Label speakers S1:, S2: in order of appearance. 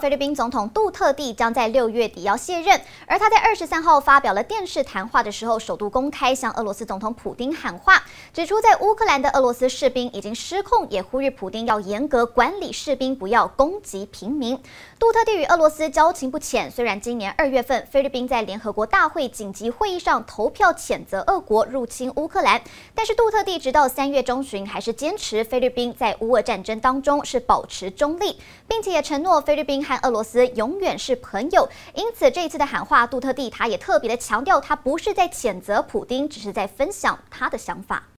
S1: 菲律宾总统杜特地将在六月底要卸任，而他在二十三号发表了电视谈话的时候，首度公开向俄罗斯总统普丁喊话，指出在乌克兰的俄罗斯士兵已经失控，也呼吁普丁要严格管理士兵，不要攻击平民。杜特地与俄罗斯交情不浅，虽然今年二月份菲律宾在联合国大会紧急会议上投票谴责俄国入侵乌克兰，但是杜特地直到三月中旬还是坚持菲律宾在乌俄战争当中是保持中立，并且也承诺菲律宾。和俄罗斯永远是朋友，因此这一次的喊话，杜特地他也特别的强调，他不是在谴责普丁，只是在分享他的想法。